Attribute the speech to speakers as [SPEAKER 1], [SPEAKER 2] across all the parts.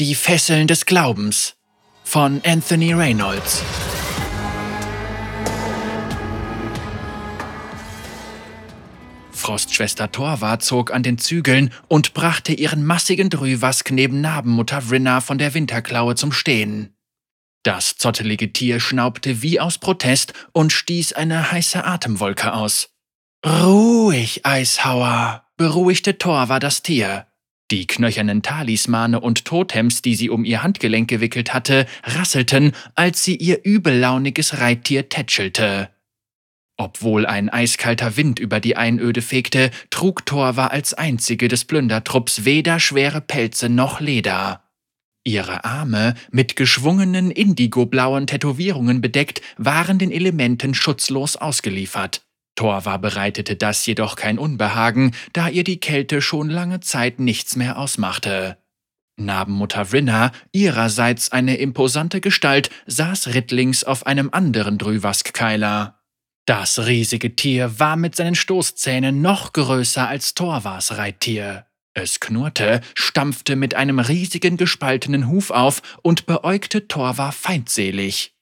[SPEAKER 1] Die Fesseln des Glaubens von Anthony Reynolds. Frostschwester Torva zog an den Zügeln und brachte ihren massigen Drüwask neben Nabenmutter Vrinna von der Winterklaue zum Stehen. Das zottelige Tier schnaubte wie aus Protest und stieß eine heiße Atemwolke aus. Ruhig, Eishauer, beruhigte Torva das Tier. Die knöchernen Talismane und Totems, die sie um ihr Handgelenk gewickelt hatte, rasselten, als sie ihr übellauniges Reittier tätschelte. Obwohl ein eiskalter Wind über die Einöde fegte, trug Torva als einzige des Plündertrupps weder schwere Pelze noch Leder. Ihre Arme, mit geschwungenen indigoblauen Tätowierungen bedeckt, waren den Elementen schutzlos ausgeliefert. Torva bereitete das jedoch kein Unbehagen, da ihr die Kälte schon lange Zeit nichts mehr ausmachte. Nabenmutter Vrinna, ihrerseits eine imposante Gestalt, saß rittlings auf einem anderen Drüwask-Keiler. Das riesige Tier war mit seinen Stoßzähnen noch größer als Torvas Reittier. Es knurrte, stampfte mit einem riesigen gespaltenen Huf auf und beäugte Torva feindselig.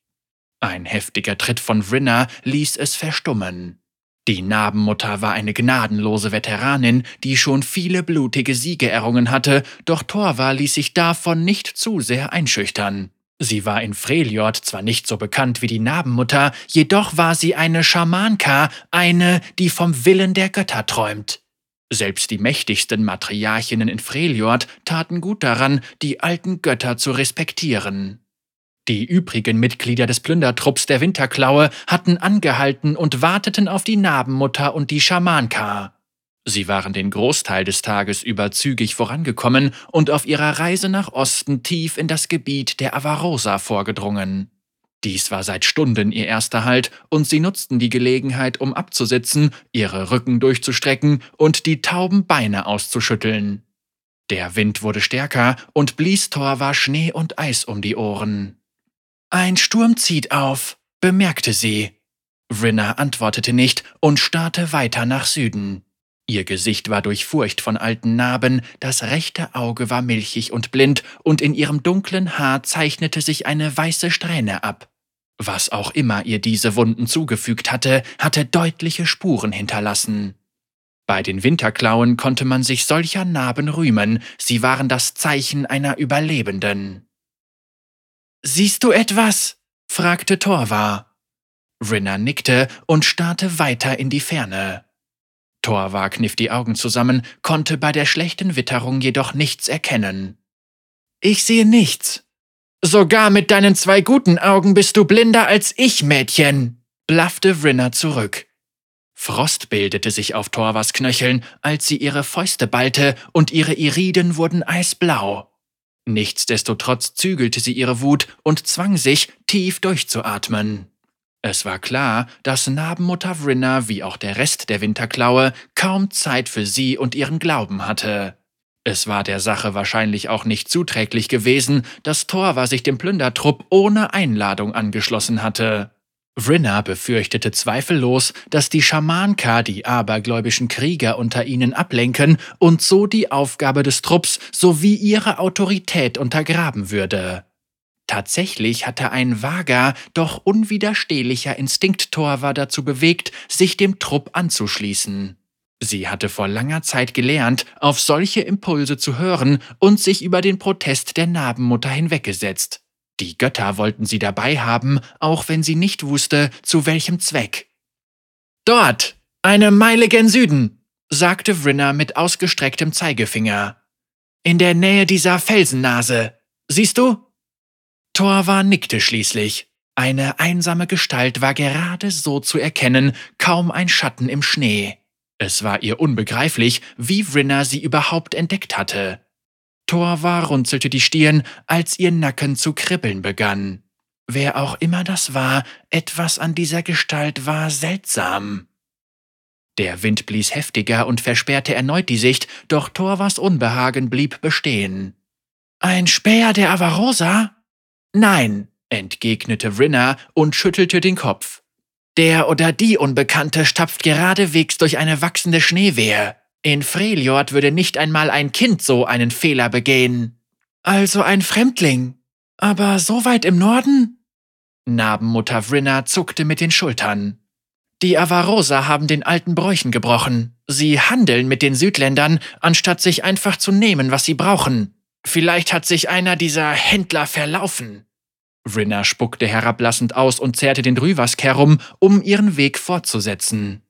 [SPEAKER 1] Ein heftiger Tritt von Vrinna ließ es verstummen. Die Narbenmutter war eine gnadenlose Veteranin, die schon viele blutige Siege errungen hatte, doch Torva ließ sich davon nicht zu sehr einschüchtern. Sie war in Freljord zwar nicht so bekannt wie die Narbenmutter, jedoch war sie eine Schamanka, eine, die vom Willen der Götter träumt. Selbst die mächtigsten Matriarchinnen in Freljord taten gut daran, die alten Götter zu respektieren. Die übrigen Mitglieder des Plündertrupps der Winterklaue hatten angehalten und warteten auf die Narbenmutter und die Schamanka. Sie waren den Großteil des Tages über zügig vorangekommen und auf ihrer Reise nach Osten tief in das Gebiet der Avarosa vorgedrungen. Dies war seit Stunden ihr erster Halt, und sie nutzten die Gelegenheit, um abzusitzen, ihre Rücken durchzustrecken und die tauben Beine auszuschütteln. Der Wind wurde stärker und blies Torva Schnee und Eis um die Ohren. Ein Sturm zieht auf, bemerkte sie. Vrinna antwortete nicht und starrte weiter nach Süden. Ihr Gesicht war durchfurcht von alten Narben, das rechte Auge war milchig und blind, und in ihrem dunklen Haar zeichnete sich eine weiße Strähne ab. Was auch immer ihr diese Wunden zugefügt hatte, hatte deutliche Spuren hinterlassen. Bei den Winterklauen konnte man sich solcher Narben rühmen, sie waren das Zeichen einer Überlebenden. Siehst du etwas? fragte Torvar. Rinna nickte und starrte weiter in die Ferne. Torvar kniff die Augen zusammen, konnte bei der schlechten Witterung jedoch nichts erkennen. Ich sehe nichts. Sogar mit deinen zwei guten Augen bist du blinder als ich, Mädchen, blaffte Rinna zurück. Frost bildete sich auf Torvas Knöcheln, als sie ihre Fäuste ballte, und ihre Iriden wurden eisblau. Nichtsdestotrotz zügelte sie ihre Wut und zwang sich, tief durchzuatmen. Es war klar, dass Nabenmutter Vrinna wie auch der Rest der Winterklaue kaum Zeit für sie und ihren Glauben hatte. Es war der Sache wahrscheinlich auch nicht zuträglich gewesen, dass Torva sich dem Plündertrupp ohne Einladung angeschlossen hatte. Vrinna befürchtete zweifellos, dass die Schamanka die abergläubischen Krieger unter ihnen ablenken und so die Aufgabe des Trupps sowie ihre Autorität untergraben würde. Tatsächlich hatte ein vager, doch unwiderstehlicher Instinkt Torva dazu bewegt, sich dem Trupp anzuschließen. Sie hatte vor langer Zeit gelernt, auf solche Impulse zu hören und sich über den Protest der Narbenmutter hinweggesetzt. Die Götter wollten sie dabei haben, auch wenn sie nicht wusste, zu welchem Zweck. Dort, eine Meile gen Süden, sagte Vrinna mit ausgestrecktem Zeigefinger. In der Nähe dieser Felsennase. Siehst du? Torva nickte schließlich. Eine einsame Gestalt war gerade so zu erkennen, kaum ein Schatten im Schnee. Es war ihr unbegreiflich, wie Vrinna sie überhaupt entdeckt hatte. Torva runzelte die Stirn, als ihr Nacken zu kribbeln begann. Wer auch immer das war, etwas an dieser Gestalt war seltsam. Der Wind blies heftiger und versperrte erneut die Sicht, doch Torvas Unbehagen blieb bestehen. Ein Späher der Avarosa? Nein, entgegnete Rinna und schüttelte den Kopf. Der oder die Unbekannte stapft geradewegs durch eine wachsende Schneewehe. In Freljord würde nicht einmal ein Kind so einen Fehler begehen. Also ein Fremdling. Aber so weit im Norden? Narbenmutter Vrinna zuckte mit den Schultern. Die Avarosa haben den alten Bräuchen gebrochen. Sie handeln mit den Südländern, anstatt sich einfach zu nehmen, was sie brauchen. Vielleicht hat sich einer dieser Händler verlaufen. Vrinna spuckte herablassend aus und zerrte den Drüwask herum, um ihren Weg fortzusetzen.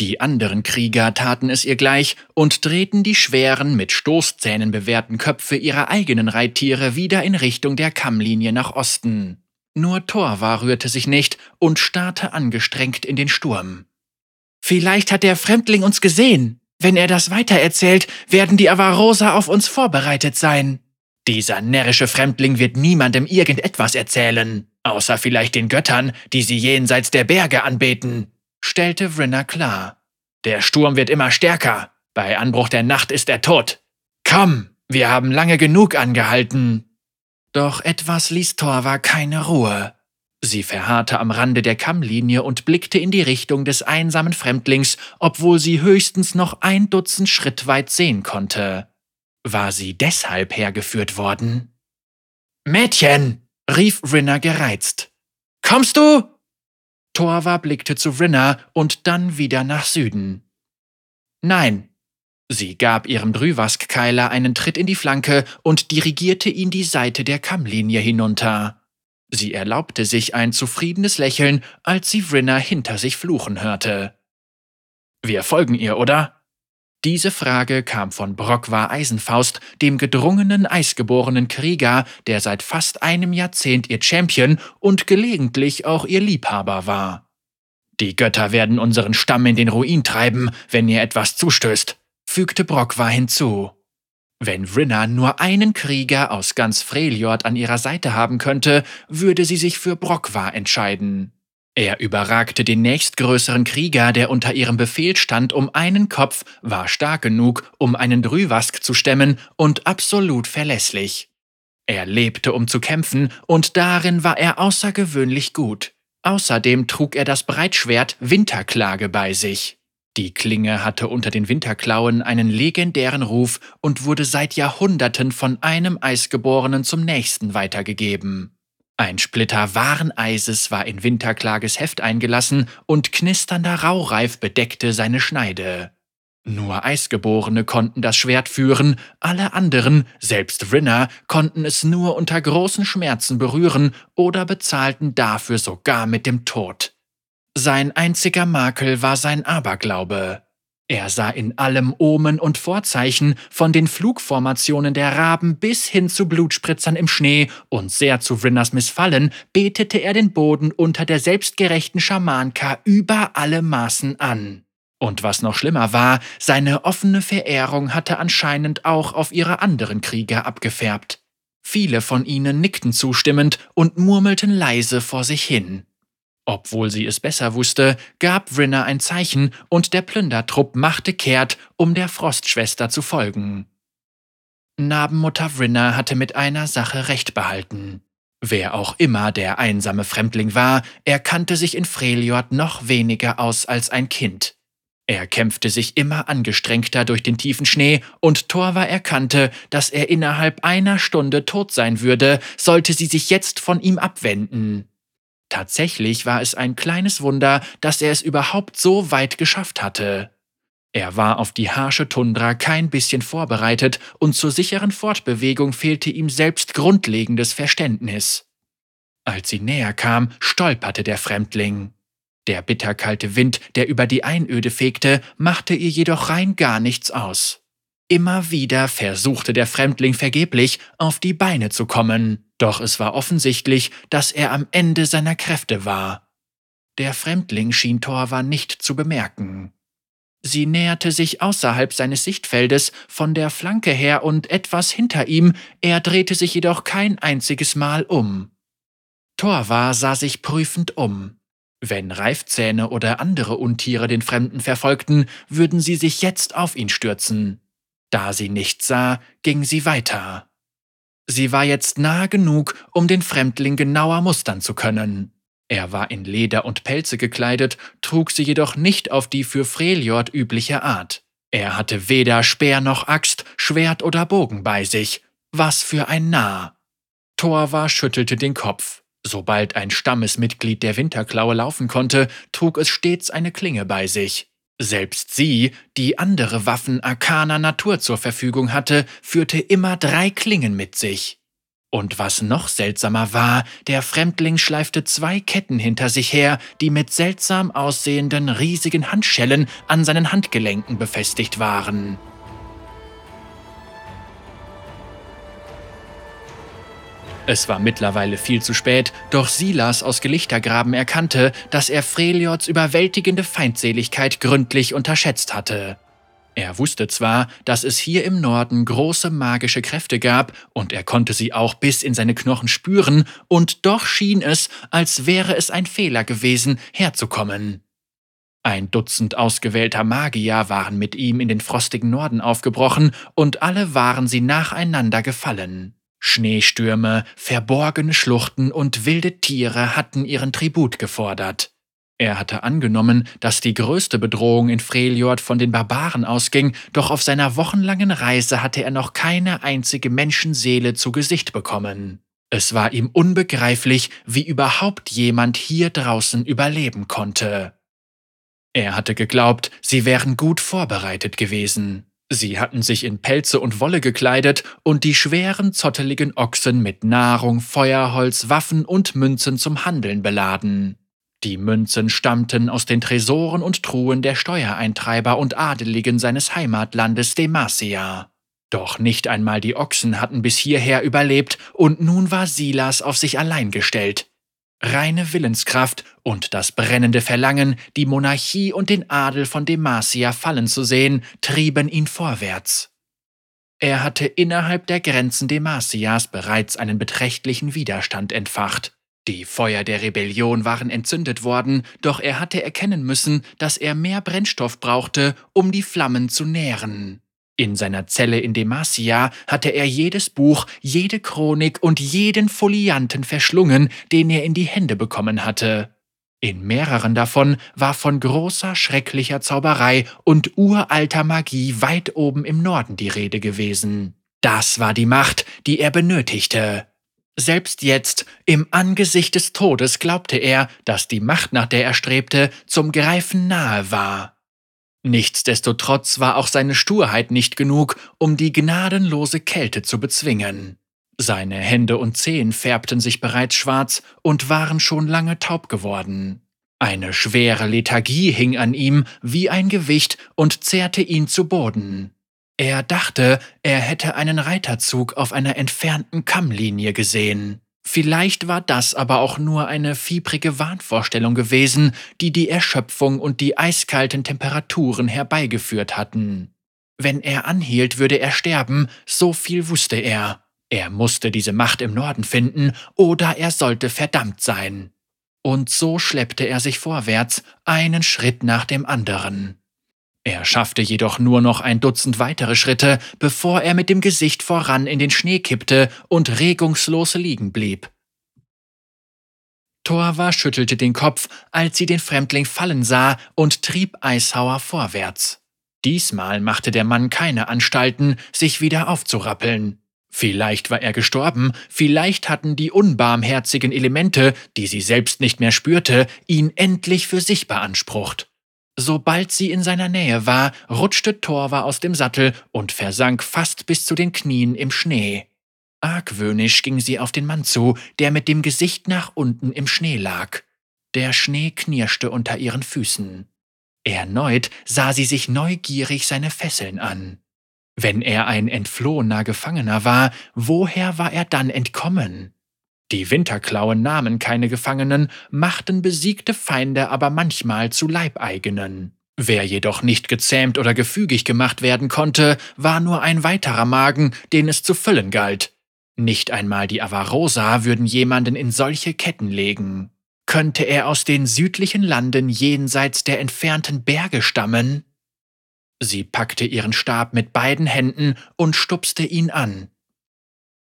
[SPEAKER 1] Die anderen Krieger taten es ihr gleich und drehten die schweren, mit Stoßzähnen bewehrten Köpfe ihrer eigenen Reittiere wieder in Richtung der Kammlinie nach Osten. Nur Torvar rührte sich nicht und starrte angestrengt in den Sturm. Vielleicht hat der Fremdling uns gesehen. Wenn er das weitererzählt, werden die Avarosa auf uns vorbereitet sein. Dieser närrische Fremdling wird niemandem irgendetwas erzählen, außer vielleicht den Göttern, die sie jenseits der Berge anbeten, stellte Vrinna klar. Der Sturm wird immer stärker. Bei Anbruch der Nacht ist er tot. Komm, wir haben lange genug angehalten. Doch etwas ließ Torva keine Ruhe. Sie verharrte am Rande der Kammlinie und blickte in die Richtung des einsamen Fremdlings, obwohl sie höchstens noch ein Dutzend Schritt weit sehen konnte. War sie deshalb hergeführt worden? Mädchen! rief Rinna gereizt. Kommst du? Torva blickte zu Rinna und dann wieder nach Süden. Nein. Sie gab ihrem Drüwask-Keiler einen Tritt in die Flanke und dirigierte ihn die Seite der Kammlinie hinunter. Sie erlaubte sich ein zufriedenes Lächeln, als sie Vrinna hinter sich fluchen hörte. Wir folgen ihr, oder? Diese Frage kam von Brockwar Eisenfaust, dem gedrungenen, eisgeborenen Krieger, der seit fast einem Jahrzehnt ihr Champion und gelegentlich auch ihr Liebhaber war. Die Götter werden unseren Stamm in den Ruin treiben, wenn ihr etwas zustößt, fügte Brockwar hinzu. Wenn Rinna nur einen Krieger aus ganz Freljord an ihrer Seite haben könnte, würde sie sich für Brockwar entscheiden. Er überragte den nächstgrößeren Krieger, der unter ihrem Befehl stand, um einen Kopf, war stark genug, um einen Drüwask zu stemmen und absolut verlässlich. Er lebte, um zu kämpfen, und darin war er außergewöhnlich gut. Außerdem trug er das Breitschwert Winterklage bei sich. Die Klinge hatte unter den Winterklauen einen legendären Ruf und wurde seit Jahrhunderten von einem Eisgeborenen zum nächsten weitergegeben. Ein Splitter wahren Eises war in Winterklages Heft eingelassen und knisternder Raureif bedeckte seine Schneide. Nur Eisgeborene konnten das Schwert führen, alle anderen, selbst Rinner, konnten es nur unter großen Schmerzen berühren oder bezahlten dafür sogar mit dem Tod. Sein einziger Makel war sein Aberglaube. Er sah in allem Omen und Vorzeichen, von den Flugformationen der Raben bis hin zu Blutspritzern im Schnee, und sehr zu Vrinners Missfallen betete er den Boden unter der selbstgerechten Schamanka über alle Maßen an. Und was noch schlimmer war, seine offene Verehrung hatte anscheinend auch auf ihre anderen Krieger abgefärbt. Viele von ihnen nickten zustimmend und murmelten leise vor sich hin. Obwohl sie es besser wusste, gab Vrinna ein Zeichen und der Plündertrupp machte kehrt, um der Frostschwester zu folgen. Narbenmutter Vrinna hatte mit einer Sache recht behalten. Wer auch immer der einsame Fremdling war, er kannte sich in Freljord noch weniger aus als ein Kind. Er kämpfte sich immer angestrengter durch den tiefen Schnee, und Torva erkannte, dass er innerhalb einer Stunde tot sein würde, sollte sie sich jetzt von ihm abwenden. Tatsächlich war es ein kleines Wunder, dass er es überhaupt so weit geschafft hatte. Er war auf die harsche Tundra kein bisschen vorbereitet und zur sicheren Fortbewegung fehlte ihm selbst grundlegendes Verständnis. Als sie näher kam, stolperte der Fremdling. Der bitterkalte Wind, der über die Einöde fegte, machte ihr jedoch rein gar nichts aus. Immer wieder versuchte der Fremdling vergeblich, auf die Beine zu kommen. Doch es war offensichtlich, dass er am Ende seiner Kräfte war. Der Fremdling schien Torva nicht zu bemerken. Sie näherte sich außerhalb seines Sichtfeldes von der Flanke her und etwas hinter ihm, er drehte sich jedoch kein einziges Mal um. Torva sah sich prüfend um. Wenn Reifzähne oder andere Untiere den Fremden verfolgten, würden sie sich jetzt auf ihn stürzen. Da sie nichts sah, ging sie weiter. Sie war jetzt nahe genug, um den Fremdling genauer mustern zu können. Er war in Leder und Pelze gekleidet, trug sie jedoch nicht auf die für Freljord übliche Art. Er hatte weder Speer noch Axt, Schwert oder Bogen bei sich. Was für ein Narr! Torva schüttelte den Kopf. Sobald ein Stammesmitglied der Winterklaue laufen konnte, trug es stets eine Klinge bei sich. Selbst sie, die andere Waffen arkaner Natur zur Verfügung hatte, führte immer drei Klingen mit sich. Und was noch seltsamer war, der Fremdling schleifte zwei Ketten hinter sich her, die mit seltsam aussehenden riesigen Handschellen an seinen Handgelenken befestigt waren. Es war mittlerweile viel zu spät, doch Silas aus Gelichtergraben erkannte, dass er Freliots überwältigende Feindseligkeit gründlich unterschätzt hatte. Er wusste zwar, dass es hier im Norden große magische Kräfte gab, und er konnte sie auch bis in seine Knochen spüren, und doch schien es, als wäre es ein Fehler gewesen, herzukommen. Ein Dutzend ausgewählter Magier waren mit ihm in den frostigen Norden aufgebrochen, und alle waren sie nacheinander gefallen. Schneestürme, verborgene Schluchten und wilde Tiere hatten ihren Tribut gefordert. Er hatte angenommen, dass die größte Bedrohung in Freljord von den Barbaren ausging, doch auf seiner wochenlangen Reise hatte er noch keine einzige Menschenseele zu Gesicht bekommen. Es war ihm unbegreiflich, wie überhaupt jemand hier draußen überleben konnte. Er hatte geglaubt, sie wären gut vorbereitet gewesen. Sie hatten sich in Pelze und Wolle gekleidet und die schweren, zotteligen Ochsen mit Nahrung, Feuerholz, Waffen und Münzen zum Handeln beladen. Die Münzen stammten aus den Tresoren und Truhen der Steuereintreiber und Adeligen seines Heimatlandes Demacia. Doch nicht einmal die Ochsen hatten bis hierher überlebt, und nun war Silas auf sich allein gestellt. Reine Willenskraft und das brennende Verlangen, die Monarchie und den Adel von Demacia fallen zu sehen, trieben ihn vorwärts. Er hatte innerhalb der Grenzen Demacias bereits einen beträchtlichen Widerstand entfacht. Die Feuer der Rebellion waren entzündet worden, doch er hatte erkennen müssen, dass er mehr Brennstoff brauchte, um die Flammen zu nähren. In seiner Zelle in Demacia hatte er jedes Buch, jede Chronik und jeden Folianten verschlungen, den er in die Hände bekommen hatte. In mehreren davon war von großer, schrecklicher Zauberei und uralter Magie weit oben im Norden die Rede gewesen. Das war die Macht, die er benötigte. Selbst jetzt, im Angesicht des Todes, glaubte er, dass die Macht, nach der er strebte, zum Greifen nahe war. Nichtsdestotrotz war auch seine Sturheit nicht genug, um die gnadenlose Kälte zu bezwingen. Seine Hände und Zehen färbten sich bereits schwarz und waren schon lange taub geworden. Eine schwere Lethargie hing an ihm wie ein Gewicht und zehrte ihn zu Boden. Er dachte, er hätte einen Reiterzug auf einer entfernten Kammlinie gesehen. Vielleicht war das aber auch nur eine fiebrige Wahnvorstellung gewesen, die die Erschöpfung und die eiskalten Temperaturen herbeigeführt hatten. Wenn er anhielt, würde er sterben, so viel wusste er. Er musste diese Macht im Norden finden, oder er sollte verdammt sein. Und so schleppte er sich vorwärts, einen Schritt nach dem anderen. Er schaffte jedoch nur noch ein Dutzend weitere Schritte, bevor er mit dem Gesicht voran in den Schnee kippte und regungslos liegen blieb. Torva schüttelte den Kopf, als sie den Fremdling fallen sah und trieb Eishauer vorwärts. Diesmal machte der Mann keine Anstalten, sich wieder aufzurappeln. Vielleicht war er gestorben, vielleicht hatten die unbarmherzigen Elemente, die sie selbst nicht mehr spürte, ihn endlich für sich beansprucht. Sobald sie in seiner Nähe war, rutschte Torva aus dem Sattel und versank fast bis zu den Knien im Schnee. Argwöhnisch ging sie auf den Mann zu, der mit dem Gesicht nach unten im Schnee lag. Der Schnee knirschte unter ihren Füßen. Erneut sah sie sich neugierig seine Fesseln an. Wenn er ein entflohener Gefangener war, woher war er dann entkommen? Die Winterklauen nahmen keine Gefangenen, machten besiegte Feinde aber manchmal zu Leibeigenen. Wer jedoch nicht gezähmt oder gefügig gemacht werden konnte, war nur ein weiterer Magen, den es zu füllen galt. Nicht einmal die Avarosa würden jemanden in solche Ketten legen. Könnte er aus den südlichen Landen jenseits der entfernten Berge stammen? Sie packte ihren Stab mit beiden Händen und stupste ihn an.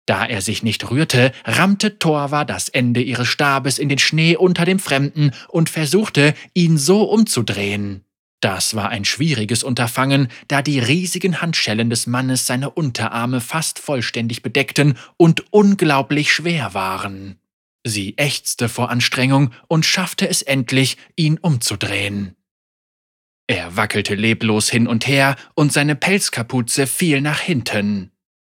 [SPEAKER 1] Da er sich nicht rührte, rammte Torva das Ende ihres Stabes in den Schnee unter dem Fremden und versuchte, ihn so umzudrehen. Das war ein schwieriges Unterfangen, da die riesigen Handschellen des Mannes seine Unterarme fast vollständig bedeckten und unglaublich schwer waren. Sie ächzte vor Anstrengung und schaffte es endlich, ihn umzudrehen. Er wackelte leblos hin und her und seine Pelzkapuze fiel nach hinten.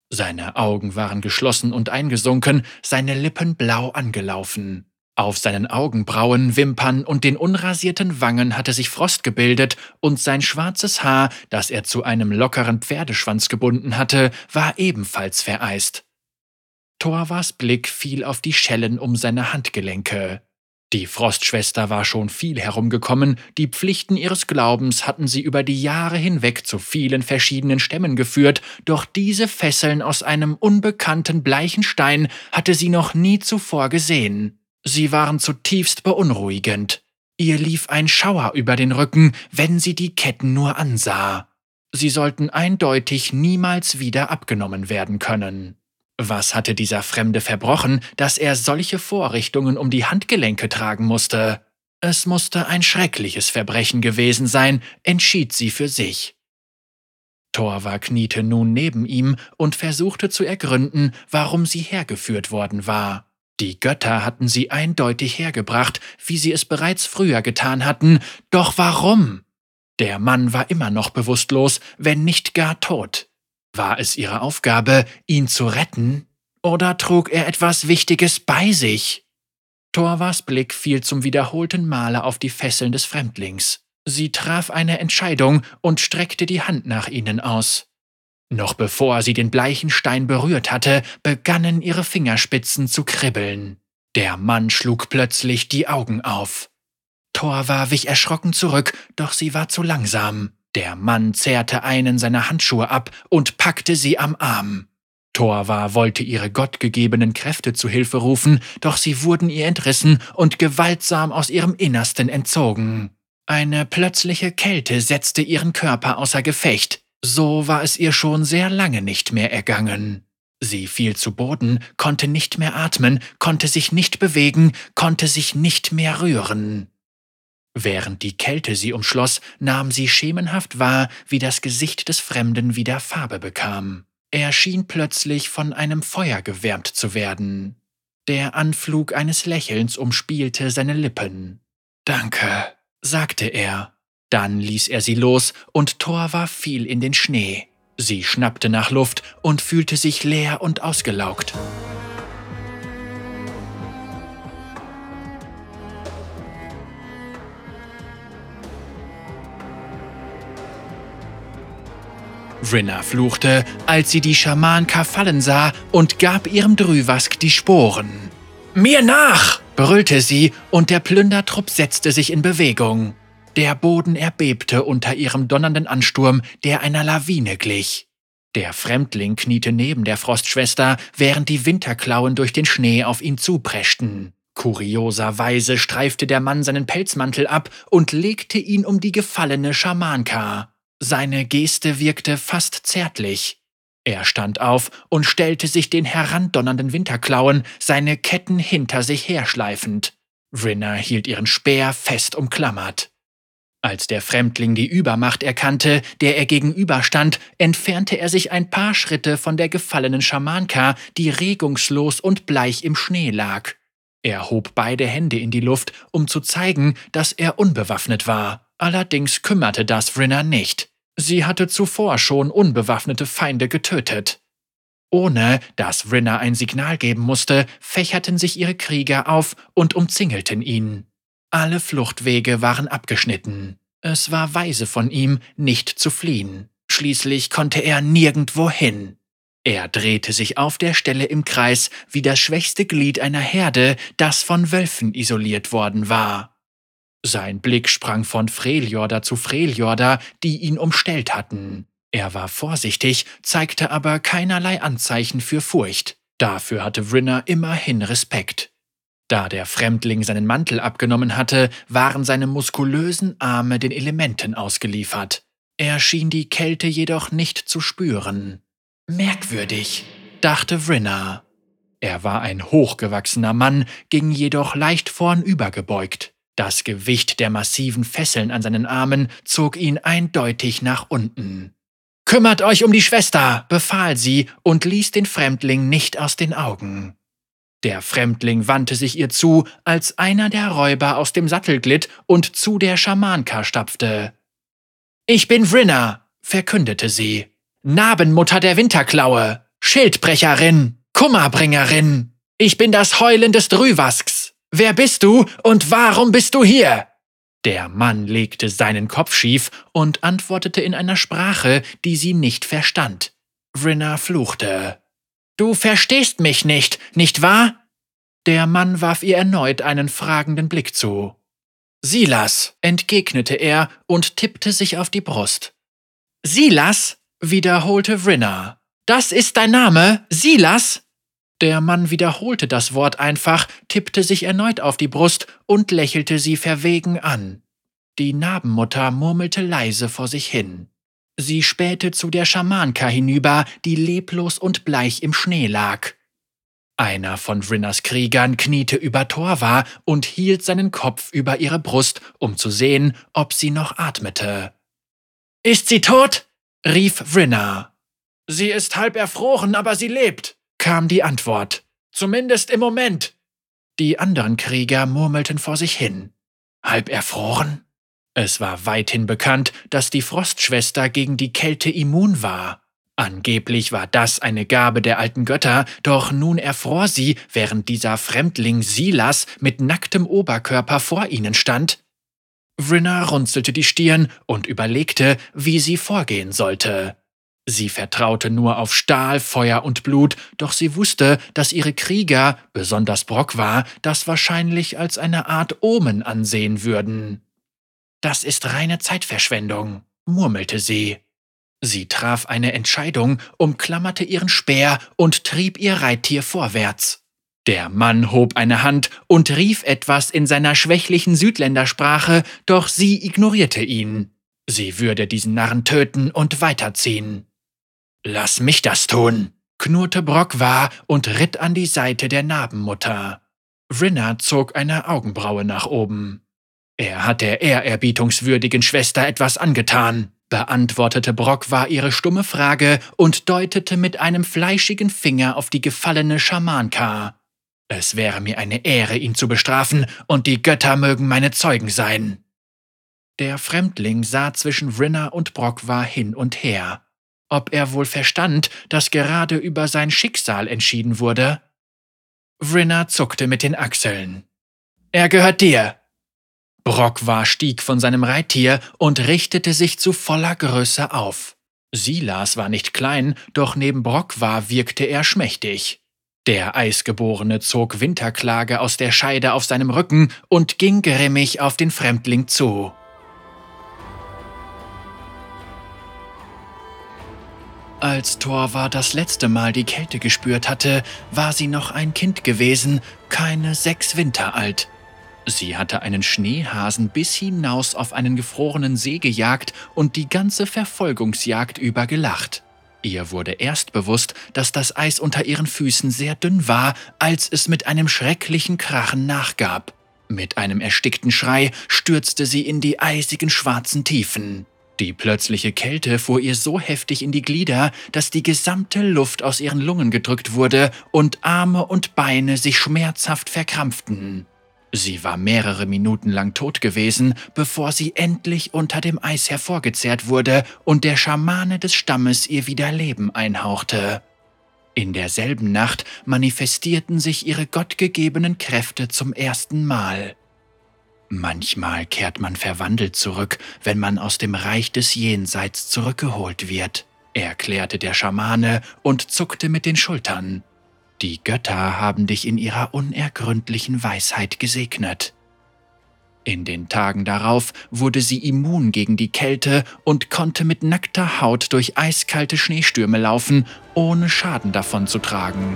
[SPEAKER 1] Seine Augen waren geschlossen und eingesunken, seine Lippen blau angelaufen. Auf seinen Augenbrauen, Wimpern und den unrasierten Wangen hatte sich Frost gebildet, und sein schwarzes Haar, das er zu einem lockeren Pferdeschwanz gebunden hatte, war ebenfalls vereist. Torvas Blick fiel auf die Schellen um seine Handgelenke. Die Frostschwester war schon viel herumgekommen, die Pflichten ihres Glaubens hatten sie über die Jahre hinweg zu vielen verschiedenen Stämmen geführt, doch diese Fesseln aus einem unbekannten bleichen Stein hatte sie noch nie zuvor gesehen. Sie waren zutiefst beunruhigend. Ihr lief ein Schauer über den Rücken, wenn sie die Ketten nur ansah. Sie sollten eindeutig niemals wieder abgenommen werden können. Was hatte dieser Fremde verbrochen, dass er solche Vorrichtungen um die Handgelenke tragen musste? Es musste ein schreckliches Verbrechen gewesen sein, entschied sie für sich. Torva kniete nun neben ihm und versuchte zu ergründen, warum sie hergeführt worden war. Die Götter hatten sie eindeutig hergebracht, wie sie es bereits früher getan hatten, doch warum? Der Mann war immer noch bewusstlos, wenn nicht gar tot. War es ihre Aufgabe, ihn zu retten? Oder trug er etwas Wichtiges bei sich? Torvas Blick fiel zum wiederholten Male auf die Fesseln des Fremdlings. Sie traf eine Entscheidung und streckte die Hand nach ihnen aus. Noch bevor sie den bleichen Stein berührt hatte, begannen ihre Fingerspitzen zu kribbeln. Der Mann schlug plötzlich die Augen auf. Torva wich erschrocken zurück, doch sie war zu langsam. Der Mann zerrte einen seiner Handschuhe ab und packte sie am Arm. Torva wollte ihre gottgegebenen Kräfte zu Hilfe rufen, doch sie wurden ihr entrissen und gewaltsam aus ihrem Innersten entzogen. Eine plötzliche Kälte setzte ihren Körper außer Gefecht. So war es ihr schon sehr lange nicht mehr ergangen. Sie fiel zu Boden, konnte nicht mehr atmen, konnte sich nicht bewegen, konnte sich nicht mehr rühren. Während die Kälte sie umschloss, nahm sie schemenhaft wahr, wie das Gesicht des Fremden wieder Farbe bekam. Er schien plötzlich von einem Feuer gewärmt zu werden. Der Anflug eines Lächelns umspielte seine Lippen. Danke, sagte er. Dann ließ er sie los und Torva fiel in den Schnee. Sie schnappte nach Luft und fühlte sich leer und ausgelaugt. Rinna fluchte, als sie die Schamanka fallen sah und gab ihrem Drüwask die Sporen. Mir nach! brüllte sie und der Plündertrupp setzte sich in Bewegung. Der Boden erbebte unter ihrem donnernden Ansturm, der einer Lawine glich. Der Fremdling kniete neben der Frostschwester, während die Winterklauen durch den Schnee auf ihn zupreschten. Kurioserweise streifte der Mann seinen Pelzmantel ab und legte ihn um die gefallene Schamanka. Seine Geste wirkte fast zärtlich. Er stand auf und stellte sich den herandonnernden Winterklauen, seine Ketten hinter sich herschleifend. Rinner hielt ihren Speer fest umklammert. Als der Fremdling die Übermacht erkannte, der er gegenüberstand, entfernte er sich ein paar Schritte von der gefallenen Schamanka, die regungslos und bleich im Schnee lag. Er hob beide Hände in die Luft, um zu zeigen, dass er unbewaffnet war. Allerdings kümmerte das Rinner nicht. Sie hatte zuvor schon unbewaffnete Feinde getötet. Ohne dass Rinner ein Signal geben musste, fächerten sich ihre Krieger auf und umzingelten ihn. Alle Fluchtwege waren abgeschnitten. Es war weise von ihm, nicht zu fliehen. Schließlich konnte er nirgendwo hin. Er drehte sich auf der Stelle im Kreis wie das schwächste Glied einer Herde, das von Wölfen isoliert worden war. Sein Blick sprang von Freljorda zu Freljorda, die ihn umstellt hatten. Er war vorsichtig, zeigte aber keinerlei Anzeichen für Furcht. Dafür hatte Vrinner immerhin Respekt. Da der Fremdling seinen Mantel abgenommen hatte, waren seine muskulösen Arme den Elementen ausgeliefert. Er schien die Kälte jedoch nicht zu spüren. Merkwürdig, dachte Vrinna. Er war ein hochgewachsener Mann, ging jedoch leicht vornübergebeugt. Das Gewicht der massiven Fesseln an seinen Armen zog ihn eindeutig nach unten. Kümmert euch um die Schwester, befahl sie und ließ den Fremdling nicht aus den Augen. Der Fremdling wandte sich ihr zu, als einer der Räuber aus dem Sattel glitt und zu der Schamanka stapfte. Ich bin Vrinna, verkündete sie. Narbenmutter der Winterklaue, Schildbrecherin, Kummerbringerin. Ich bin das Heulen des Drüwasks. Wer bist du und warum bist du hier? Der Mann legte seinen Kopf schief und antwortete in einer Sprache, die sie nicht verstand. Vrinna fluchte. Du verstehst mich nicht, nicht wahr? Der Mann warf ihr erneut einen fragenden Blick zu. Silas, entgegnete er und tippte sich auf die Brust. Silas? wiederholte Vrinna. Das ist dein Name, Silas? Der Mann wiederholte das Wort einfach, tippte sich erneut auf die Brust und lächelte sie verwegen an. Die Narbenmutter murmelte leise vor sich hin. Sie spähte zu der Schamanka hinüber, die leblos und bleich im Schnee lag. Einer von Vrinnas Kriegern kniete über Torva und hielt seinen Kopf über ihre Brust, um zu sehen, ob sie noch atmete. Ist sie tot? rief Vrinna. Sie ist halb erfroren, aber sie lebt, kam die Antwort. Zumindest im Moment. Die anderen Krieger murmelten vor sich hin. Halb erfroren? Es war weithin bekannt, dass die Frostschwester gegen die Kälte immun war. Angeblich war das eine Gabe der alten Götter, doch nun erfror sie, während dieser Fremdling Silas mit nacktem Oberkörper vor ihnen stand. Vrinna runzelte die Stirn und überlegte, wie sie vorgehen sollte. Sie vertraute nur auf Stahl, Feuer und Blut, doch sie wusste, dass ihre Krieger, besonders Brock war, das wahrscheinlich als eine Art Omen ansehen würden. Das ist reine Zeitverschwendung, murmelte sie. Sie traf eine Entscheidung, umklammerte ihren Speer und trieb ihr Reittier vorwärts. Der Mann hob eine Hand und rief etwas in seiner schwächlichen Südländersprache, doch sie ignorierte ihn. Sie würde diesen Narren töten und weiterziehen. Lass mich das tun, knurrte Brock und ritt an die Seite der Narbenmutter. Vrinna zog eine Augenbraue nach oben. Er hat der ehrerbietungswürdigen Schwester etwas angetan, beantwortete Brock war ihre stumme Frage und deutete mit einem fleischigen Finger auf die gefallene Schamanka. Es wäre mir eine Ehre, ihn zu bestrafen, und die Götter mögen meine Zeugen sein. Der Fremdling sah zwischen Vrinna und Brock hin und her. Ob er wohl verstand, dass gerade über sein Schicksal entschieden wurde? Vrinna zuckte mit den Achseln. Er gehört dir, Brockwar stieg von seinem Reittier und richtete sich zu voller Größe auf. Silas war nicht klein, doch neben Brockwar wirkte er schmächtig. Der Eisgeborene zog Winterklage aus der Scheide auf seinem Rücken und ging grimmig auf den Fremdling zu. Als Thorvar das letzte Mal die Kälte gespürt hatte, war sie noch ein Kind gewesen, keine sechs Winter alt. Sie hatte einen Schneehasen bis hinaus auf einen gefrorenen See gejagt und die ganze Verfolgungsjagd über gelacht. Ihr wurde erst bewusst, dass das Eis unter ihren Füßen sehr dünn war, als es mit einem schrecklichen Krachen nachgab. Mit einem erstickten Schrei stürzte sie in die eisigen schwarzen Tiefen. Die plötzliche Kälte fuhr ihr so heftig in die Glieder, dass die gesamte Luft aus ihren Lungen gedrückt wurde und Arme und Beine sich schmerzhaft verkrampften. Sie war mehrere Minuten lang tot gewesen, bevor sie endlich unter dem Eis hervorgezerrt wurde und der Schamane des Stammes ihr wieder Leben einhauchte. In derselben Nacht manifestierten sich ihre gottgegebenen Kräfte zum ersten Mal. Manchmal kehrt man verwandelt zurück, wenn man aus dem Reich des Jenseits zurückgeholt wird, erklärte der Schamane und zuckte mit den Schultern. Die Götter haben dich in ihrer unergründlichen Weisheit gesegnet. In den Tagen darauf wurde sie immun gegen die Kälte und konnte mit nackter Haut durch eiskalte Schneestürme laufen, ohne Schaden davon zu tragen.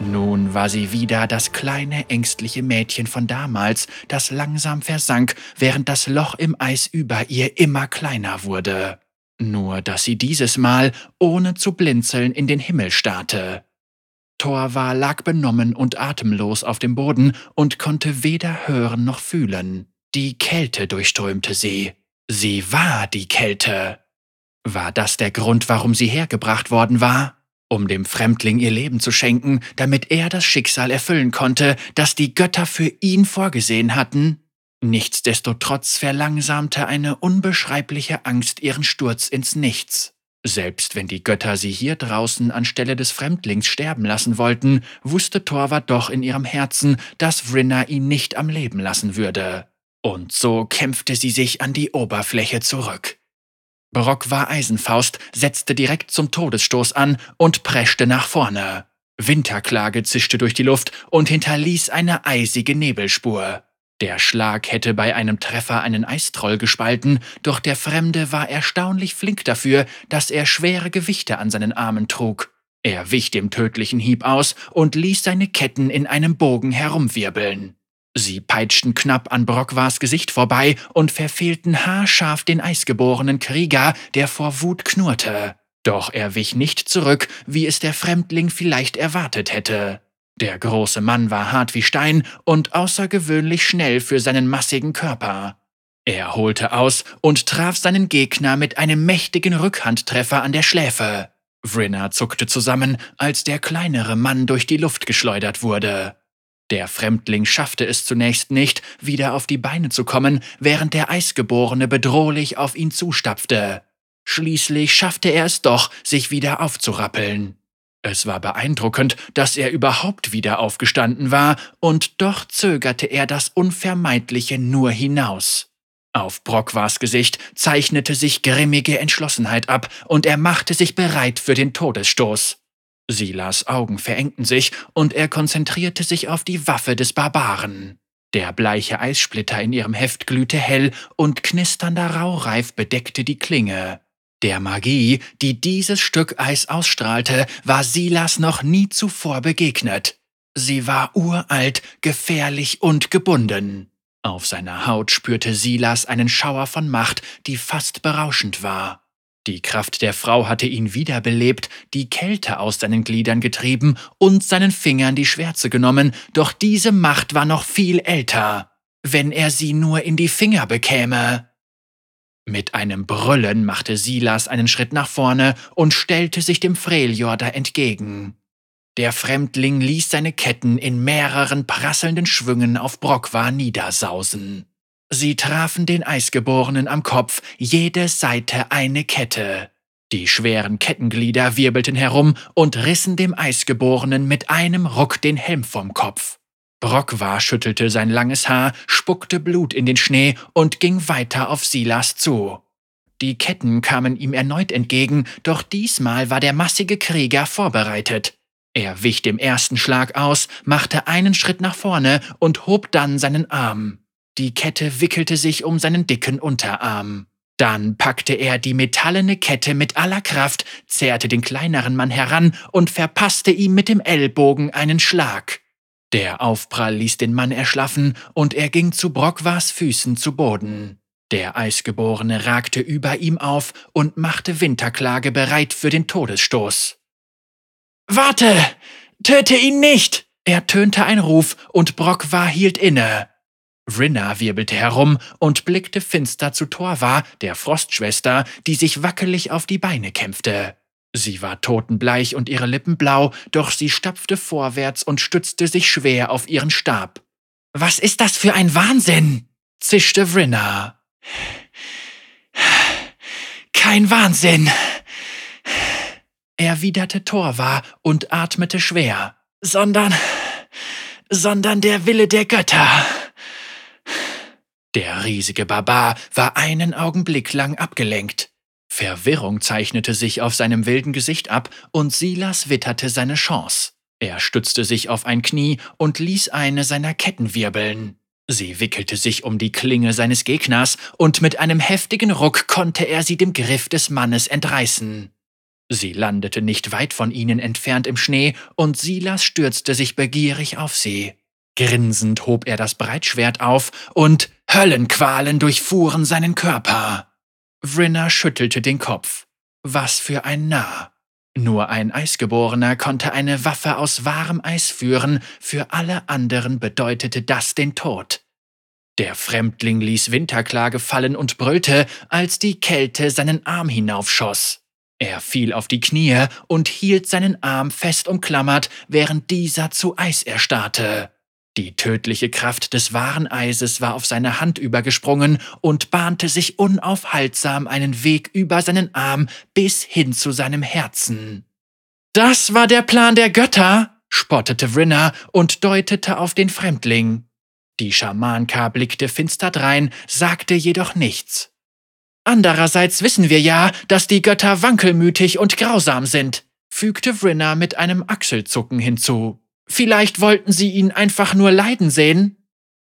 [SPEAKER 1] Nun war sie wieder das kleine ängstliche Mädchen von damals, das langsam versank, während das Loch im Eis über ihr immer kleiner wurde. Nur dass sie dieses Mal ohne zu blinzeln in den Himmel starrte. Torvar lag benommen und atemlos auf dem Boden und konnte weder hören noch fühlen. Die Kälte durchströmte sie. Sie war die Kälte. War das der Grund, warum sie hergebracht worden war? Um dem Fremdling ihr Leben zu schenken, damit er das Schicksal erfüllen konnte, das die Götter für ihn vorgesehen hatten? Nichtsdestotrotz verlangsamte eine unbeschreibliche Angst ihren Sturz ins Nichts. Selbst wenn die Götter sie hier draußen anstelle des Fremdlings sterben lassen wollten, wusste Torva doch in ihrem Herzen, dass Vrinna ihn nicht am Leben lassen würde. Und so kämpfte sie sich an die Oberfläche zurück. Brock war Eisenfaust, setzte direkt zum Todesstoß an und preschte nach vorne. Winterklage zischte durch die Luft und hinterließ eine eisige Nebelspur. Der Schlag hätte bei einem Treffer einen Eistroll gespalten, doch der Fremde war erstaunlich flink dafür, dass er schwere Gewichte an seinen Armen trug. Er wich dem tödlichen Hieb aus und ließ seine Ketten in einem Bogen herumwirbeln. Sie peitschten knapp an Brockwars Gesicht vorbei und verfehlten haarscharf den eisgeborenen Krieger, der vor Wut knurrte. Doch er wich nicht zurück, wie es der Fremdling vielleicht erwartet hätte. Der große Mann war hart wie Stein und außergewöhnlich schnell für seinen massigen Körper. Er holte aus und traf seinen Gegner mit einem mächtigen Rückhandtreffer an der Schläfe. Vrinna zuckte zusammen, als der kleinere Mann durch die Luft geschleudert wurde. Der Fremdling schaffte es zunächst nicht, wieder auf die Beine zu kommen, während der Eisgeborene bedrohlich auf ihn zustapfte. Schließlich schaffte er es doch, sich wieder aufzurappeln. Es war beeindruckend, dass er überhaupt wieder aufgestanden war, und doch zögerte er das Unvermeidliche nur hinaus. Auf Brockwars Gesicht zeichnete sich grimmige Entschlossenheit ab, und er machte sich bereit für den Todesstoß. Silas Augen verengten sich, und er konzentrierte sich auf die Waffe des Barbaren. Der bleiche Eissplitter in ihrem Heft glühte hell, und knisternder Raureif bedeckte die Klinge. Der Magie, die dieses Stück Eis ausstrahlte, war Silas noch nie zuvor begegnet. Sie war uralt, gefährlich und gebunden. Auf seiner Haut spürte Silas einen Schauer von Macht, die fast berauschend war. Die Kraft der Frau hatte ihn wiederbelebt, die Kälte aus seinen Gliedern getrieben und seinen Fingern die Schwärze genommen, doch diese Macht war noch viel älter. Wenn er sie nur in die Finger bekäme. Mit einem Brüllen machte Silas einen Schritt nach vorne und stellte sich dem Freljorder entgegen. Der Fremdling ließ seine Ketten in mehreren prasselnden Schwüngen auf Brockwar niedersausen. Sie trafen den Eisgeborenen am Kopf, jede Seite eine Kette. Die schweren Kettenglieder wirbelten herum und rissen dem Eisgeborenen mit einem Ruck den Helm vom Kopf. Brockwar schüttelte sein langes Haar, spuckte Blut in den Schnee und ging weiter auf Silas zu. Die Ketten kamen ihm erneut entgegen, doch diesmal war der massige Krieger vorbereitet. Er wich dem ersten Schlag aus, machte einen Schritt nach vorne und hob dann seinen Arm. Die Kette wickelte sich um seinen dicken Unterarm. Dann packte er die metallene Kette mit aller Kraft, zerrte den kleineren Mann heran und verpasste ihm mit dem Ellbogen einen Schlag. Der Aufprall ließ den Mann erschlaffen und er ging zu Brockwars Füßen zu Boden. Der Eisgeborene ragte über ihm auf und machte Winterklage bereit für den Todesstoß. Warte! Töte ihn nicht! ertönte ein Ruf und Brockwar hielt inne. Vrinna wirbelte herum und blickte finster zu Torva, der Frostschwester, die sich wackelig auf die Beine kämpfte. Sie war totenbleich und ihre Lippen blau, doch sie stapfte vorwärts und stützte sich schwer auf ihren Stab. Was ist das für ein Wahnsinn? zischte Vrinna. Kein Wahnsinn, erwiderte Torva und atmete schwer, sondern, sondern der Wille der Götter. Der riesige Barbar war einen Augenblick lang abgelenkt. Verwirrung zeichnete sich auf seinem wilden Gesicht ab und Silas witterte seine Chance. Er stützte sich auf ein Knie und ließ eine seiner Ketten wirbeln. Sie wickelte sich um die Klinge seines Gegners und mit einem heftigen Ruck konnte er sie dem Griff des Mannes entreißen. Sie landete nicht weit von ihnen entfernt im Schnee und Silas stürzte sich begierig auf sie. Grinsend hob er das Breitschwert auf und Höllenqualen durchfuhren seinen Körper. Vrinna schüttelte den Kopf. Was für ein Narr. Nur ein Eisgeborener konnte eine Waffe aus wahrem Eis führen, für alle anderen bedeutete das den Tod. Der Fremdling ließ Winterklage fallen und brüllte, als die Kälte seinen Arm hinaufschoss. Er fiel auf die Knie und hielt seinen Arm fest umklammert, während dieser zu Eis erstarrte. Die tödliche Kraft des wahren Eises war auf seine Hand übergesprungen und bahnte sich unaufhaltsam einen Weg über seinen Arm bis hin zu seinem Herzen. Das war der Plan der Götter, spottete Vrinna und deutete auf den Fremdling. Die Schamanka blickte finster drein, sagte jedoch nichts. Andererseits wissen wir ja, dass die Götter wankelmütig und grausam sind, fügte Vrinna mit einem Achselzucken hinzu. Vielleicht wollten sie ihn einfach nur leiden sehen?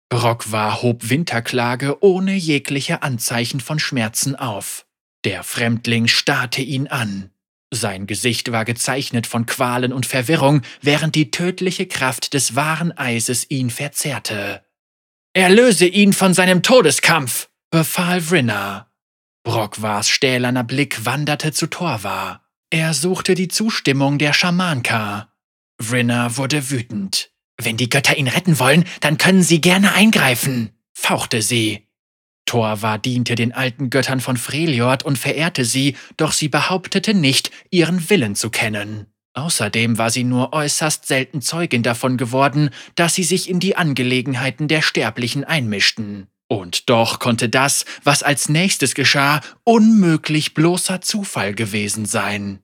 [SPEAKER 1] Brockwar hob Winterklage ohne jegliche Anzeichen von Schmerzen auf. Der Fremdling starrte ihn an. Sein Gesicht war gezeichnet von Qualen und Verwirrung, während die tödliche Kraft des wahren Eises ihn verzehrte. Erlöse ihn von seinem Todeskampf, befahl Vrinna. Brockwars stählerner Blick wanderte zu Torvar. Er suchte die Zustimmung der Schamanka. Vrinna wurde wütend. Wenn die Götter ihn retten wollen, dann können sie gerne eingreifen, fauchte sie. Torvar diente den alten Göttern von Freljord und verehrte sie, doch sie behauptete nicht, ihren Willen zu kennen. Außerdem war sie nur äußerst selten Zeugin davon geworden, dass sie sich in die Angelegenheiten der Sterblichen einmischten. Und doch konnte das, was als nächstes geschah, unmöglich bloßer Zufall gewesen sein.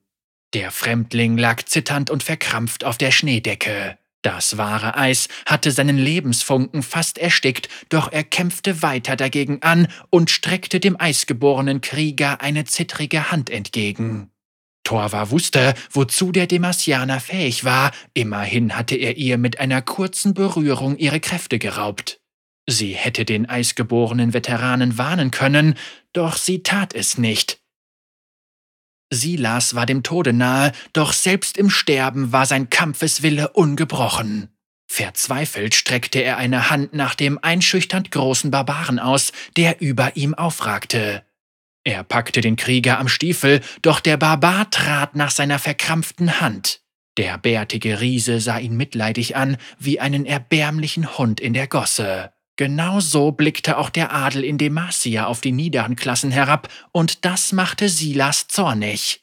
[SPEAKER 1] Der Fremdling lag zitternd und verkrampft auf der Schneedecke. Das wahre Eis hatte seinen Lebensfunken fast erstickt, doch er kämpfte weiter dagegen an und streckte dem eisgeborenen Krieger eine zittrige Hand entgegen. Torva wusste, wozu der Demasianer fähig war, immerhin hatte er ihr mit einer kurzen Berührung ihre Kräfte geraubt. Sie hätte den eisgeborenen Veteranen warnen können, doch sie tat es nicht. Silas war dem Tode nahe, doch selbst im Sterben war sein Kampfeswille ungebrochen. Verzweifelt streckte er eine Hand nach dem einschüchternd großen Barbaren aus, der über ihm aufragte. Er packte den Krieger am Stiefel, doch der Barbar trat nach seiner verkrampften Hand. Der bärtige Riese sah ihn mitleidig an, wie einen erbärmlichen Hund in der Gosse. Genauso blickte auch der Adel in Demacia auf die niederen Klassen herab, und das machte Silas zornig.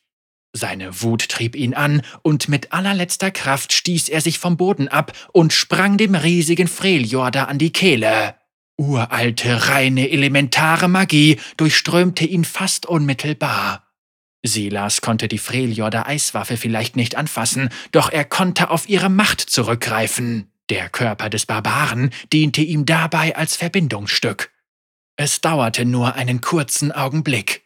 [SPEAKER 1] Seine Wut trieb ihn an, und mit allerletzter Kraft stieß er sich vom Boden ab und sprang dem riesigen Freljorda an die Kehle. Uralte, reine, elementare Magie durchströmte ihn fast unmittelbar. Silas konnte die Freljorder Eiswaffe vielleicht nicht anfassen, doch er konnte auf ihre Macht zurückgreifen. Der Körper des Barbaren diente ihm dabei als Verbindungsstück. Es dauerte nur einen kurzen Augenblick.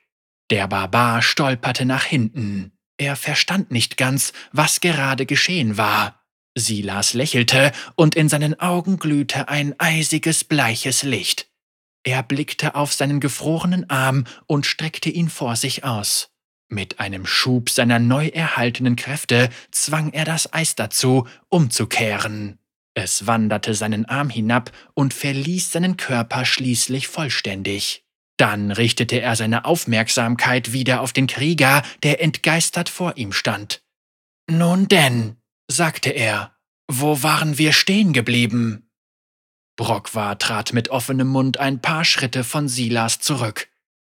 [SPEAKER 1] Der Barbar stolperte nach hinten. Er verstand nicht ganz, was gerade geschehen war. Silas lächelte, und in seinen Augen glühte ein eisiges, bleiches Licht. Er blickte auf seinen gefrorenen Arm und streckte ihn vor sich aus. Mit einem Schub seiner neu erhaltenen Kräfte zwang er das Eis dazu, umzukehren. Es wanderte seinen Arm hinab und verließ seinen Körper schließlich vollständig. Dann richtete er seine Aufmerksamkeit wieder auf den Krieger, der entgeistert vor ihm stand. Nun denn, sagte er. Wo waren wir stehen geblieben? Brockwar trat mit offenem Mund ein paar Schritte von Silas zurück.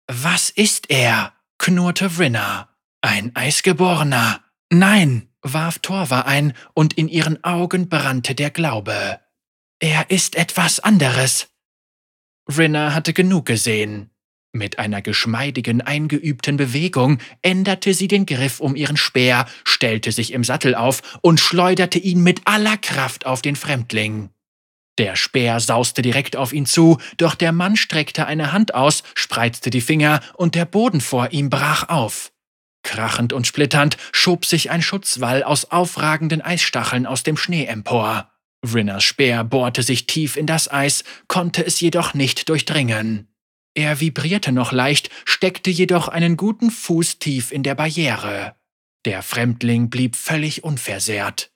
[SPEAKER 1] Was ist er? knurrte Vrinna. Ein Eisgeborener. Nein, warf Torva ein, und in ihren Augen brannte der Glaube. Er ist etwas anderes. Vrinna hatte genug gesehen. Mit einer geschmeidigen, eingeübten Bewegung änderte sie den Griff um ihren Speer, stellte sich im Sattel auf und schleuderte ihn mit aller Kraft auf den Fremdling. Der Speer sauste direkt auf ihn zu, doch der Mann streckte eine Hand aus, spreizte die Finger und der Boden vor ihm brach auf. Krachend und splitternd schob sich ein Schutzwall aus aufragenden Eisstacheln aus dem Schnee empor. Rinners Speer bohrte sich tief in das Eis, konnte es jedoch nicht durchdringen. Er vibrierte noch leicht, steckte jedoch einen guten Fuß tief in der Barriere. Der Fremdling blieb völlig unversehrt.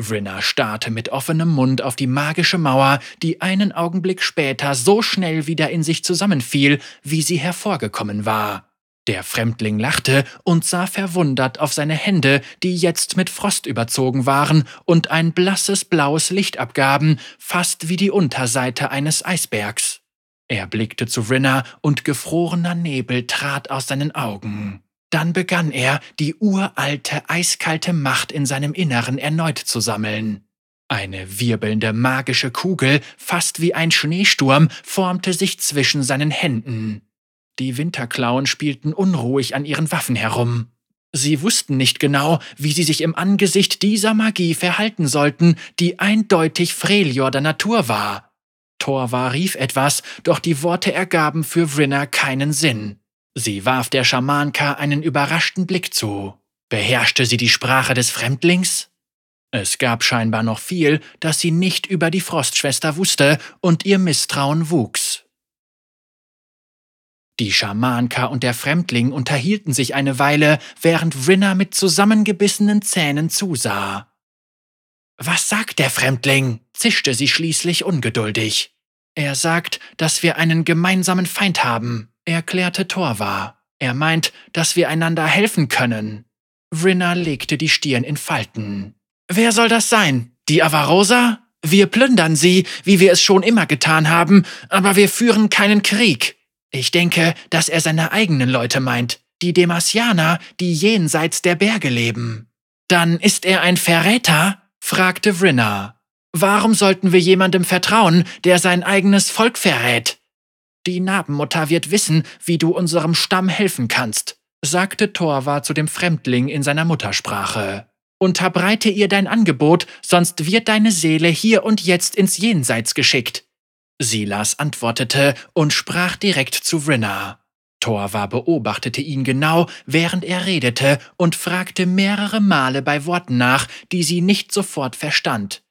[SPEAKER 1] Vrinna starrte mit offenem Mund auf die magische Mauer, die einen Augenblick später so schnell wieder in sich zusammenfiel, wie sie hervorgekommen war. Der Fremdling lachte und sah verwundert auf seine Hände, die jetzt mit Frost überzogen waren und ein blasses blaues Licht abgaben, fast wie die Unterseite eines Eisbergs. Er blickte zu Rinna und gefrorener Nebel trat aus seinen Augen. Dann begann er, die uralte, eiskalte Macht in seinem Inneren erneut zu sammeln. Eine wirbelnde magische Kugel, fast wie ein Schneesturm, formte sich zwischen seinen Händen. Die Winterklauen spielten unruhig an ihren Waffen herum. Sie wussten nicht genau, wie sie sich im Angesicht dieser Magie verhalten sollten, die eindeutig Freljor der Natur war. Torva rief etwas, doch die Worte ergaben für Vrinna keinen Sinn. Sie warf der Schamanka einen überraschten Blick zu. Beherrschte sie die Sprache des Fremdlings? Es gab scheinbar noch viel, das sie nicht über die Frostschwester wusste, und ihr Misstrauen wuchs. Die Schamanka und der Fremdling unterhielten sich eine Weile, während Rinna mit zusammengebissenen Zähnen zusah. Was sagt der Fremdling? zischte sie schließlich ungeduldig. Er sagt, dass wir einen gemeinsamen Feind haben, erklärte Torva. Er meint, dass wir einander helfen können. Rinna legte die Stirn in Falten. Wer soll das sein? Die Avarosa? Wir plündern sie, wie wir es schon immer getan haben, aber wir führen keinen Krieg. Ich denke, dass er seine eigenen Leute meint, die Demasianer, die jenseits der Berge leben. Dann ist er ein Verräter? fragte Vrinna. Warum sollten wir jemandem vertrauen, der sein eigenes Volk verrät? Die Nabenmutter wird wissen, wie du unserem Stamm helfen kannst, sagte Torva zu dem Fremdling in seiner Muttersprache. Unterbreite ihr dein Angebot, sonst wird deine Seele hier und jetzt ins Jenseits geschickt. Silas antwortete und sprach direkt zu Vrinna. Torva beobachtete ihn genau, während er redete, und fragte mehrere Male bei Worten nach, die sie nicht sofort verstand.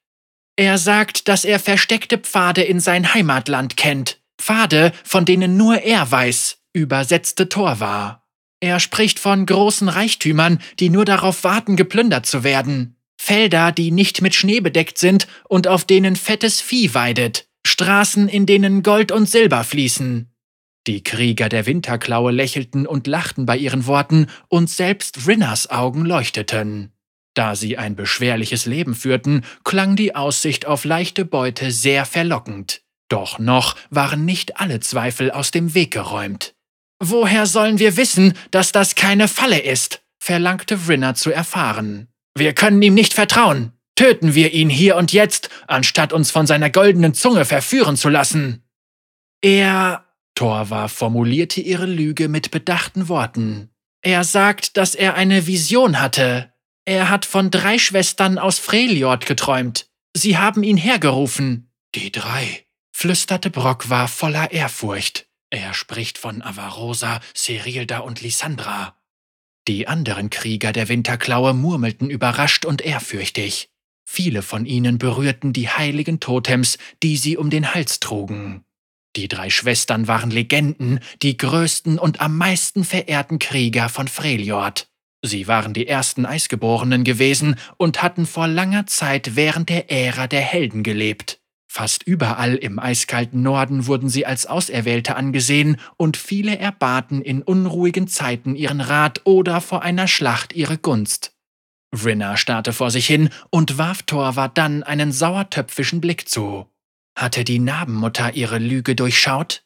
[SPEAKER 1] Er sagt, dass er versteckte Pfade in sein Heimatland kennt. Pfade, von denen nur er weiß, übersetzte Torva. Er spricht von großen Reichtümern, die nur darauf warten, geplündert zu werden. Felder, die nicht mit Schnee bedeckt sind und auf denen fettes Vieh weidet. Straßen, in denen Gold und Silber fließen. Die Krieger der Winterklaue lächelten und lachten bei ihren Worten, und selbst Rinners Augen leuchteten. Da sie ein beschwerliches Leben führten, klang die Aussicht auf leichte Beute sehr verlockend. Doch noch waren nicht alle Zweifel aus dem Weg geräumt. Woher sollen wir wissen, dass das keine Falle ist? verlangte Vrinner zu erfahren. Wir können ihm nicht vertrauen. Töten wir ihn hier und jetzt, anstatt uns von seiner goldenen Zunge verführen zu lassen. Er. Torva formulierte ihre Lüge mit bedachten Worten. Er sagt, dass er eine Vision hatte. Er hat von drei Schwestern aus Freljord geträumt. Sie haben ihn hergerufen. Die drei, flüsterte Brockwar voller Ehrfurcht. Er spricht von Avarosa, Serilda und Lysandra. Die anderen Krieger der Winterklaue murmelten überrascht und ehrfürchtig. Viele von ihnen berührten die heiligen Totems, die sie um den Hals trugen. Die drei Schwestern waren Legenden, die größten und am meisten verehrten Krieger von Freljord. Sie waren die ersten Eisgeborenen gewesen und hatten vor langer Zeit während der Ära der Helden gelebt. Fast überall im eiskalten Norden wurden sie als Auserwählte angesehen und viele erbaten in unruhigen Zeiten ihren Rat oder vor einer Schlacht ihre Gunst. Vrinna starrte vor sich hin und warf Torva dann einen sauertöpfischen Blick zu. Hatte die Nabenmutter ihre Lüge durchschaut?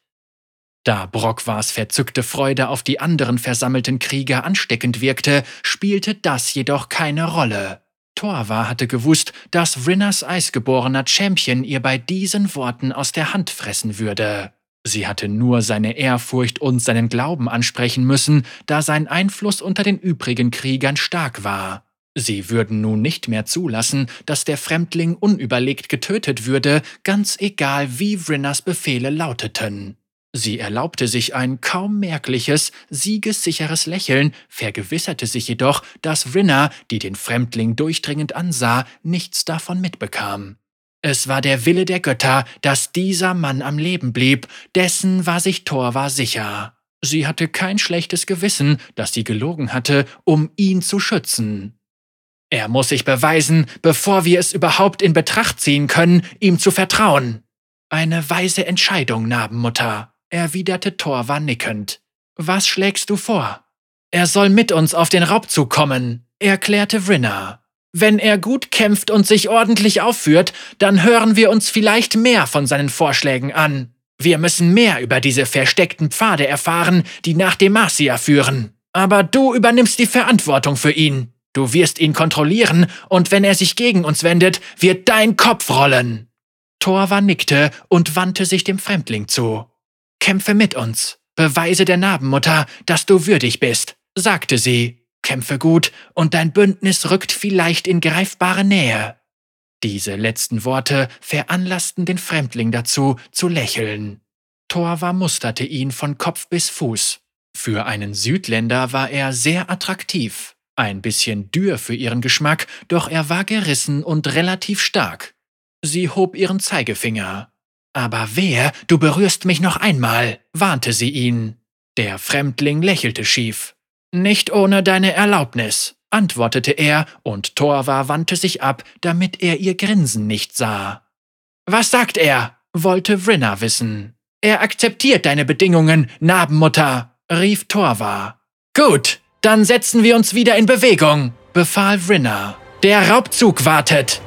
[SPEAKER 1] Da Brockwars verzückte Freude auf die anderen versammelten Krieger ansteckend wirkte, spielte das jedoch keine Rolle. Torva hatte gewusst, dass Vrinnas eisgeborener Champion ihr bei diesen Worten aus der Hand fressen würde. Sie hatte nur seine Ehrfurcht und seinen Glauben ansprechen müssen, da sein Einfluss unter den übrigen Kriegern stark war. Sie würden nun nicht mehr zulassen, dass der Fremdling unüberlegt getötet würde, ganz egal wie Vrinners Befehle lauteten. Sie erlaubte sich ein kaum merkliches, siegessicheres Lächeln, vergewisserte sich jedoch, dass Rinna, die den Fremdling durchdringend ansah, nichts davon mitbekam. Es war der Wille der Götter, dass dieser Mann am Leben blieb, dessen war sich Thorwa sicher. Sie hatte kein schlechtes Gewissen, dass sie gelogen hatte, um ihn zu schützen. Er muss sich beweisen, bevor wir es überhaupt in Betracht ziehen können, ihm zu vertrauen. Eine weise Entscheidung, Nabenmutter, erwiderte Thorwa nickend. Was schlägst du vor? Er soll mit uns auf den Raubzug kommen, erklärte Vrinna. Wenn er gut kämpft und sich ordentlich aufführt, dann hören wir uns vielleicht mehr von seinen Vorschlägen an. Wir müssen mehr über diese versteckten Pfade erfahren, die nach Demacia führen. Aber du übernimmst die Verantwortung für ihn. Du wirst ihn kontrollieren, und wenn er sich gegen uns wendet, wird dein Kopf rollen. Torva nickte und wandte sich dem Fremdling zu. Kämpfe mit uns. Beweise der Narbenmutter, dass du würdig bist, sagte sie. Kämpfe gut, und dein Bündnis rückt vielleicht in greifbare Nähe. Diese letzten Worte veranlassten den Fremdling dazu, zu lächeln. Torva musterte ihn von Kopf bis Fuß. Für einen Südländer war er sehr attraktiv. Ein bisschen dürr für ihren Geschmack, doch er war gerissen und relativ stark. Sie hob ihren Zeigefinger. Aber wer, du berührst mich noch einmal, warnte sie ihn. Der Fremdling lächelte schief. Nicht ohne deine Erlaubnis, antwortete er, und Torva wandte sich ab, damit er ihr Grinsen nicht sah. Was sagt er? wollte Vrinna wissen. Er akzeptiert deine Bedingungen, Narbenmutter, rief Torva. Gut, dann setzen wir uns wieder in Bewegung, befahl Vrinna. Der Raubzug wartet.